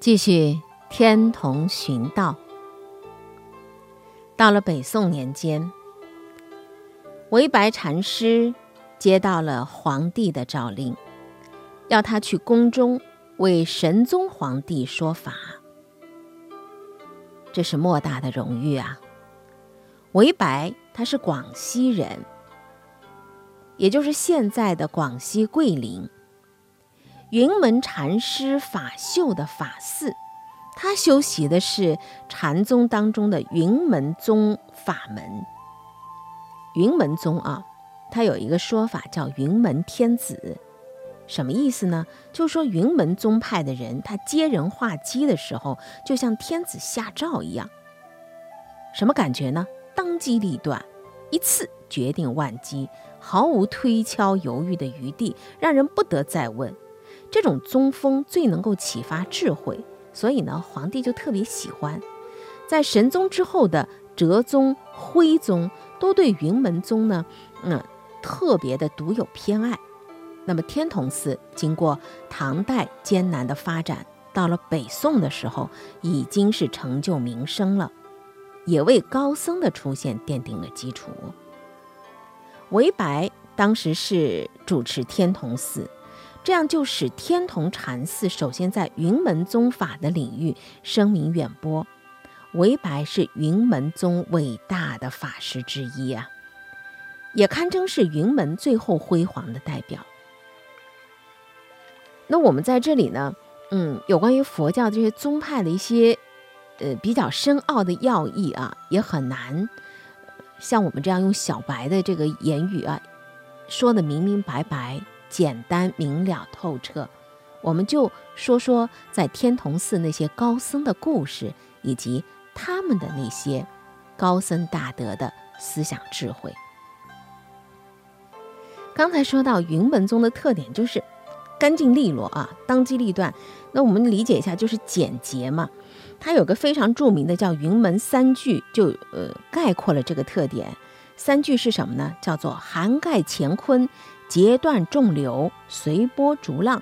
继续天童寻道。到了北宋年间，韦白禅师接到了皇帝的诏令，要他去宫中为神宗皇帝说法。这是莫大的荣誉啊！韦白他是广西人，也就是现在的广西桂林。云门禅师法秀的法寺，他修习的是禅宗当中的云门宗法门。云门宗啊，它有一个说法叫云门天子，什么意思呢？就说云门宗派的人，他接人画机的时候，就像天子下诏一样。什么感觉呢？当机立断，一次决定万机，毫无推敲犹豫的余地，让人不得再问。这种宗风最能够启发智慧，所以呢，皇帝就特别喜欢。在神宗之后的哲宗、徽宗都对云门宗呢，嗯，特别的独有偏爱。那么天童寺经过唐代艰难的发展，到了北宋的时候，已经是成就名声了，也为高僧的出现奠定了基础。韦白当时是主持天童寺。这样就使天童禅寺首先在云门宗法的领域声名远播。韦白是云门宗伟大的法师之一啊，也堪称是云门最后辉煌的代表。那我们在这里呢，嗯，有关于佛教这些宗派的一些呃比较深奥的要义啊，也很难像我们这样用小白的这个言语啊说的明明白白。简单明了透彻，我们就说说在天童寺那些高僧的故事，以及他们的那些高僧大德的思想智慧。刚才说到云门宗的特点就是干净利落啊，当机立断。那我们理解一下，就是简洁嘛。它有个非常著名的叫云门三句，就呃概括了这个特点。三句是什么呢？叫做涵盖乾坤。截断众流，随波逐浪。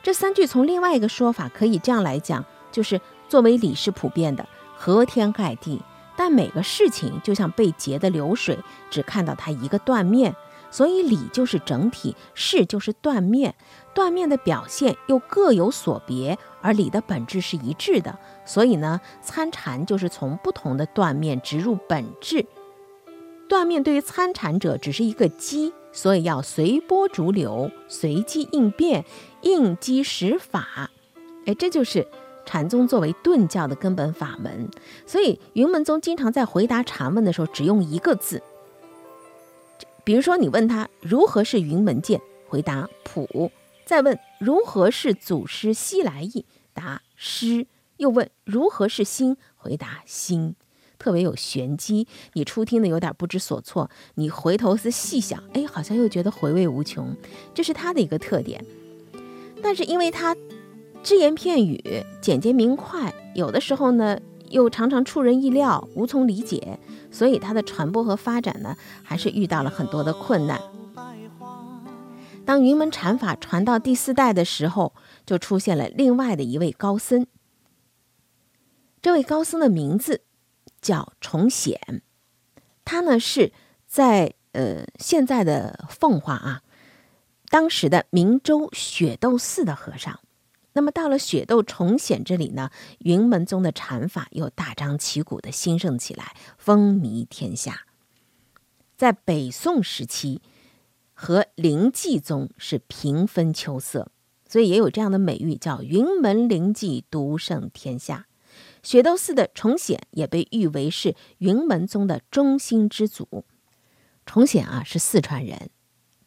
这三句从另外一个说法可以这样来讲，就是作为理是普遍的，和天盖地。但每个事情就像被截的流水，只看到它一个断面。所以理就是整体，事就是断面。断面的表现又各有所别，而理的本质是一致的。所以呢，参禅就是从不同的断面植入本质。断面对于参禅者只是一个基。所以要随波逐流，随机应变，应机使法。哎，这就是禅宗作为顿教的根本法门。所以云门宗经常在回答禅问的时候只用一个字。比如说，你问他如何是云门剑，回答普；再问如何是祖师西来意，答师；又问如何是心，回答心。特别有玄机，你初听的有点不知所措，你回头是细想，哎，好像又觉得回味无穷，这是他的一个特点。但是因为他只言片语，简洁明快，有的时候呢又常常出人意料，无从理解，所以他的传播和发展呢还是遇到了很多的困难。当云门禅法传到第四代的时候，就出现了另外的一位高僧，这位高僧的名字。叫崇显，他呢是在呃现在的奉化啊，当时的明州雪窦寺的和尚。那么到了雪窦崇显这里呢，云门宗的禅法又大张旗鼓的兴盛起来，风靡天下。在北宋时期，和灵济宗是平分秋色，所以也有这样的美誉，叫云门灵济独胜天下。雪窦寺的崇显也被誉为是云门宗的中心之祖。崇显啊是四川人，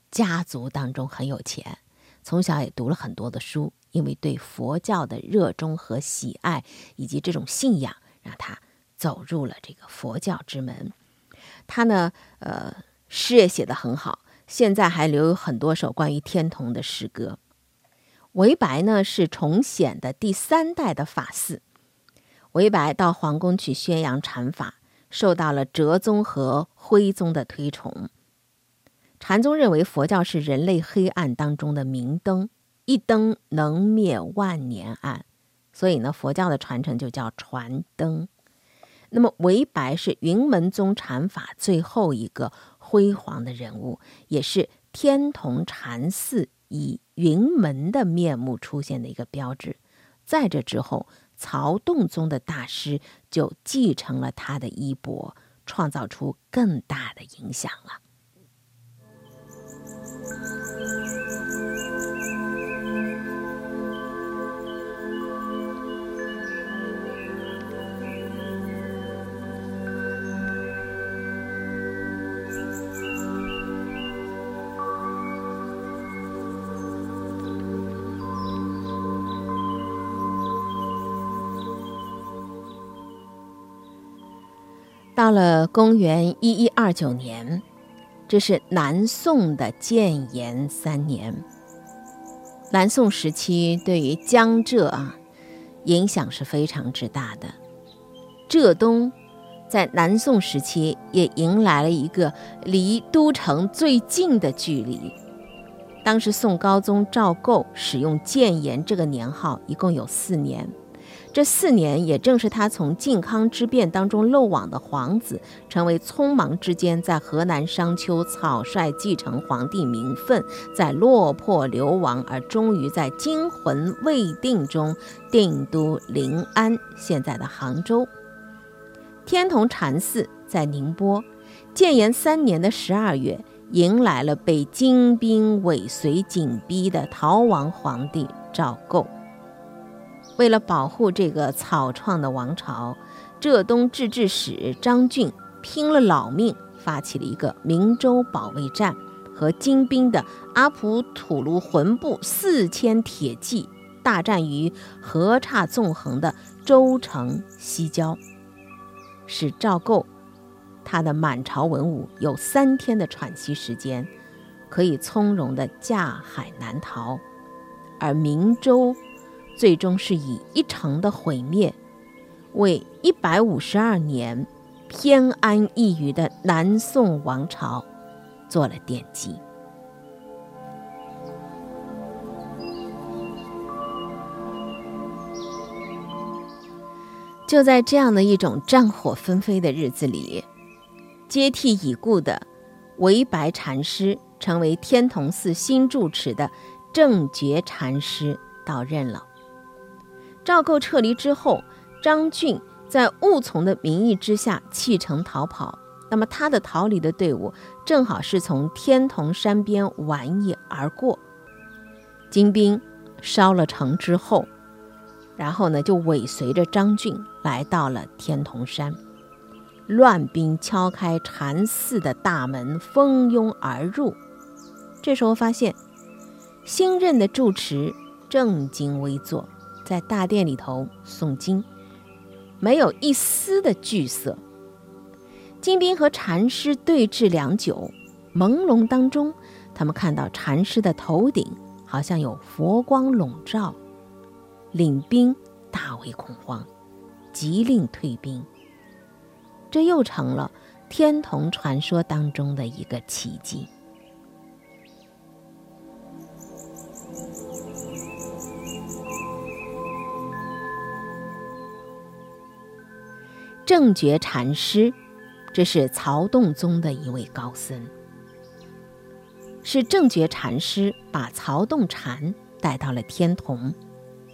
家族当中很有钱，从小也读了很多的书，因为对佛教的热衷和喜爱，以及这种信仰，让他走入了这个佛教之门。他呢，呃，诗也写得很好，现在还留有很多首关于天童的诗歌。韦白呢是崇显的第三代的法嗣。韦白到皇宫去宣扬禅法，受到了哲宗和徽宗的推崇。禅宗认为佛教是人类黑暗当中的明灯，一灯能灭万年暗，所以呢，佛教的传承就叫传灯。那么韦白是云门宗禅法最后一个辉煌的人物，也是天童禅寺以云门的面目出现的一个标志。在这之后，曹洞宗的大师就继承了他的衣钵，创造出更大的影响了。到了公元一一二九年，这是南宋的建炎三年。南宋时期对于江浙啊影响是非常之大的。浙东在南宋时期也迎来了一个离都城最近的距离。当时宋高宗赵构使用建炎这个年号，一共有四年。这四年，也正是他从靖康之变当中漏网的皇子，成为匆忙之间在河南商丘草率继承皇帝名分，在落魄流亡，而终于在惊魂未定中定都临安（现在的杭州）。天童禅寺在宁波。建炎三年的十二月，迎来了被金兵尾随紧逼的逃亡皇帝赵构。为了保护这个草创的王朝，浙东制置使张俊拼了老命，发起了一个明州保卫战，和金兵的阿普土卢浑部四千铁骑大战于河岔纵横的州城西郊，使赵构他的满朝文武有三天的喘息时间，可以从容地驾海南逃，而明州。最终是以一城的毁灭，为一百五十二年偏安一隅的南宋王朝做了奠基。就在这样的一种战火纷飞的日子里，接替已故的韦白禅师，成为天童寺新住持的正觉禅师到任了。赵构撤离之后，张俊在误从的名义之下弃城逃跑。那么他的逃离的队伍正好是从天童山边玩野而过。金兵烧了城之后，然后呢就尾随着张俊来到了天童山。乱兵敲开禅寺的大门，蜂拥而入。这时候发现新任的住持正襟危坐。在大殿里头诵经，没有一丝的惧色。金兵和禅师对峙良久，朦胧当中，他们看到禅师的头顶好像有佛光笼罩，领兵大为恐慌，急令退兵。这又成了天童传说当中的一个奇迹。正觉禅师，这是曹洞宗的一位高僧。是正觉禅师把曹洞禅带到了天童，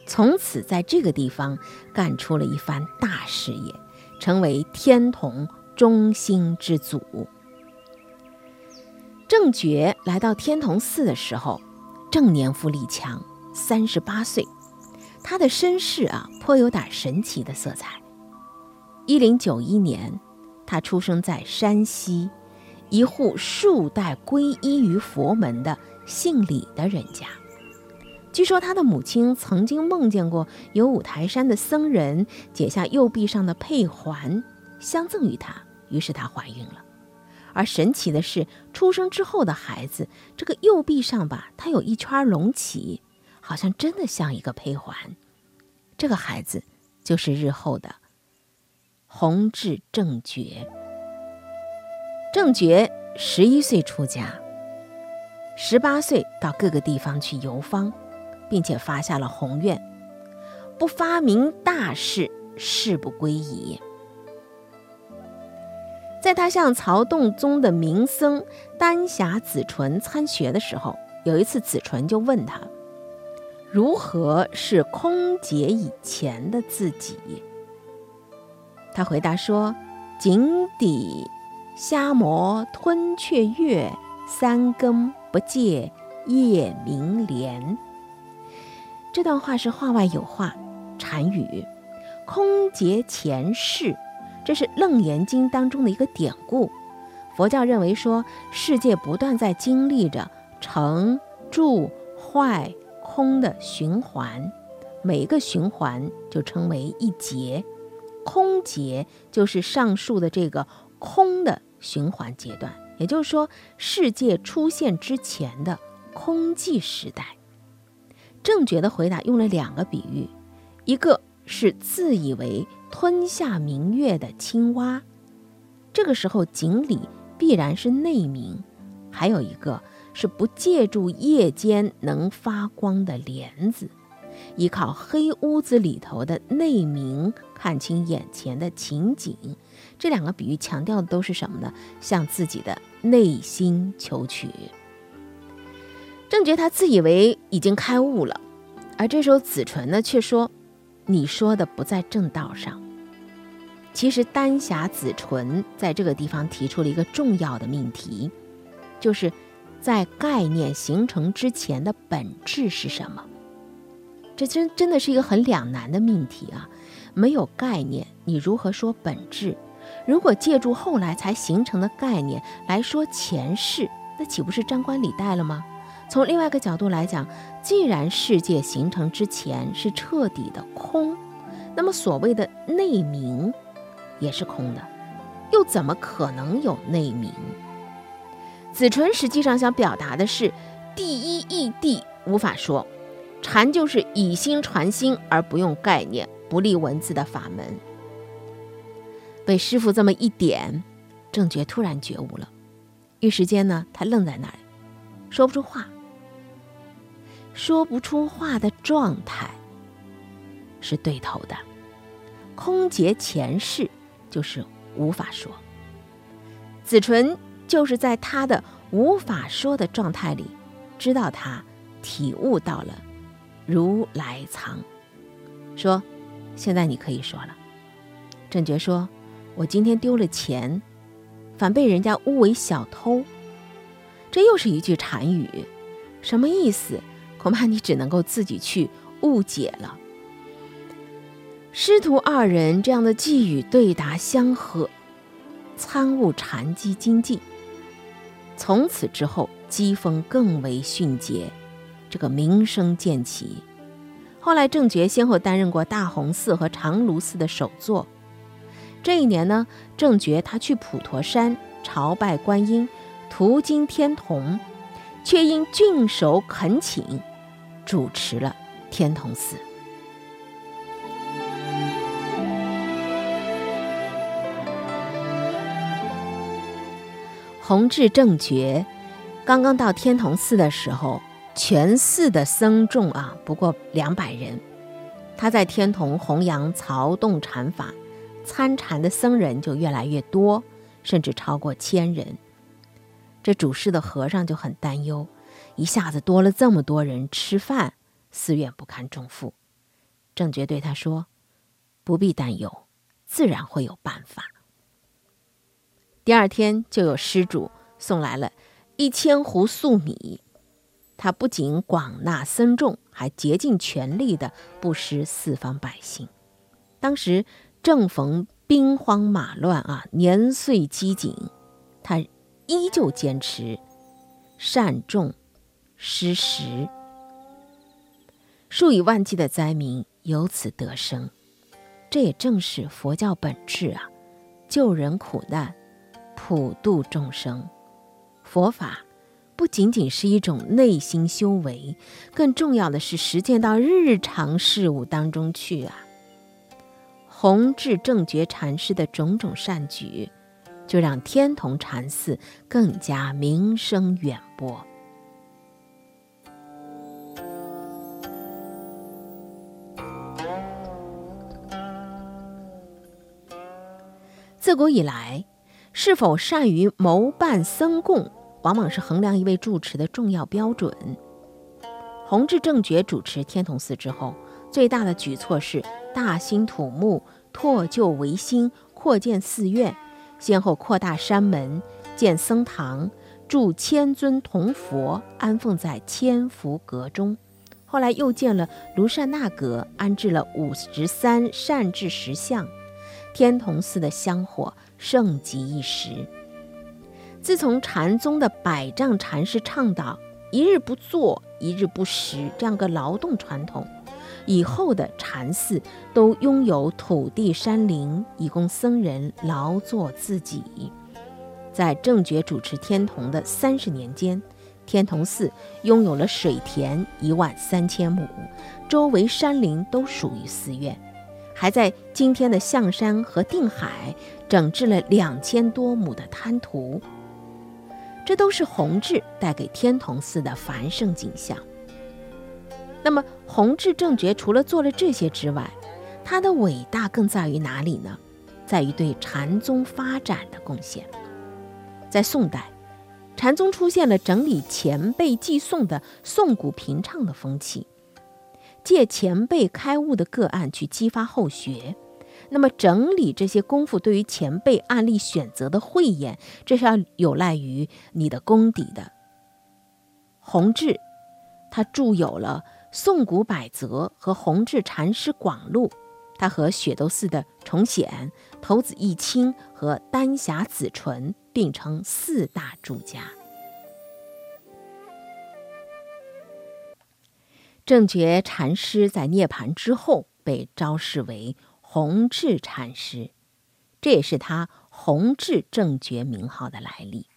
从此在这个地方干出了一番大事业，成为天童中心之祖。正觉来到天童寺的时候，正年富力强，三十八岁，他的身世啊，颇有点神奇的色彩。一零九一年，他出生在山西一户数代皈依于佛门的姓李的人家。据说他的母亲曾经梦见过有五台山的僧人解下右臂上的佩环相赠于他，于是她怀孕了。而神奇的是，出生之后的孩子这个右臂上吧，他有一圈隆起，好像真的像一个佩环。这个孩子就是日后的。弘治正觉，正觉十一岁出家，十八岁到各个地方去游方，并且发下了宏愿：不发明大事，誓不归矣。在他向曹洞宗的名僧丹霞子纯参学的时候，有一次子纯就问他：“如何是空劫以前的自己？”他回答说：“井底虾蟆吞雀跃，三更不见夜明莲。”这段话是话外有话，禅语“空劫前世”。这是《楞严经》当中的一个典故。佛教认为说，世界不断在经历着成、住、坏、空的循环，每一个循环就称为一劫。空劫就是上述的这个空的循环阶段，也就是说，世界出现之前的空寂时代。正觉的回答用了两个比喻，一个是自以为。吞下明月的青蛙，这个时候井里必然是内明；还有一个是不借助夜间能发光的帘子，依靠黑屋子里头的内明看清眼前的情景。这两个比喻强调的都是什么呢？向自己的内心求取。正觉他自以为已经开悟了，而这时候子纯呢却说。你说的不在正道上。其实丹霞子纯在这个地方提出了一个重要的命题，就是在概念形成之前的本质是什么？这真真的是一个很两难的命题啊！没有概念，你如何说本质？如果借助后来才形成的概念来说前世，那岂不是张冠李戴了吗？从另外一个角度来讲，既然世界形成之前是彻底的空，那么所谓的内明也是空的，又怎么可能有内明？子纯实际上想表达的是，第一义谛无法说，禅就是以心传心而不用概念、不立文字的法门。被师傅这么一点，正觉突然觉悟了，一时间呢，他愣在那里，说不出话。说不出话的状态是对头的，空劫前世就是无法说。子纯就是在他的无法说的状态里，知道他体悟到了如来藏，说：“现在你可以说了。”正觉说：“我今天丢了钱，反被人家诬为小偷。”这又是一句禅语，什么意思？恐怕你只能够自己去误解了。师徒二人这样的寄语对答相和，参悟禅机精进。从此之后，机锋更为迅捷，这个名声渐起。后来正觉先后担任过大洪寺和长芦寺的首座。这一年呢，正觉他去普陀山朝拜观音，途经天童，却因郡守恳请。主持了天童寺。弘治正觉刚刚到天童寺的时候，全寺的僧众啊不过两百人。他在天童弘扬曹洞禅法，参禅的僧人就越来越多，甚至超过千人。这主事的和尚就很担忧。一下子多了这么多人吃饭，寺院不堪重负。正觉对他说：“不必担忧，自然会有办法。”第二天就有施主送来了一千壶粟米，他不仅广纳僧众，还竭尽全力的布施四方百姓。当时正逢兵荒马乱啊，年岁饥馑，他依旧坚持善种。施食，数以万计的灾民由此得生，这也正是佛教本质啊！救人苦难，普度众生。佛法不仅仅是一种内心修为更重要的是实践到日常事物当中去啊。弘治正觉禅师的种种善举就让天同禅寺更加名声远播。自古以来是否善于谋办僧供往往是衡量一位住持的重要标准。弘治正觉主持天童寺之后，最大的举措是大兴土木，拓旧维新，扩建寺院，先后扩大山门，建僧堂，铸千尊铜佛，安奉在千佛阁中。后来又建了卢善那阁，安置了五十三善智石像，天童寺的香火盛极一时。自从禅宗的百丈禅师倡导“一日不做，一日不食”这样个劳动传统，以后的禅寺都拥有土地山林，以供僧人劳作自己。在正觉主持天童的三十年间。天童寺拥有了水田一万三千亩，周围山林都属于寺院，还在今天的象山和定海整治了两千多亩的滩涂。这都是弘治带给天童寺的繁盛景象。那么，弘治正觉除了做了这些之外，他的伟大更在于哪里呢？在于对禅宗发展的贡献。在宋代。禅宗出现了整理前辈寄诵的诵古评唱的风气，借前辈开悟的个案去激发后学。那么，整理这些功夫对于前辈案例选择的慧眼，这是要有赖于你的功底的。弘治，他著有了《宋古百则》和《弘治禅师广录》，他和雪窦寺的重显、头子义清和丹霞子纯。并称四大著家。正觉禅师在涅盘之后被昭示为弘治禅师，这也是他弘治正觉名号的来历。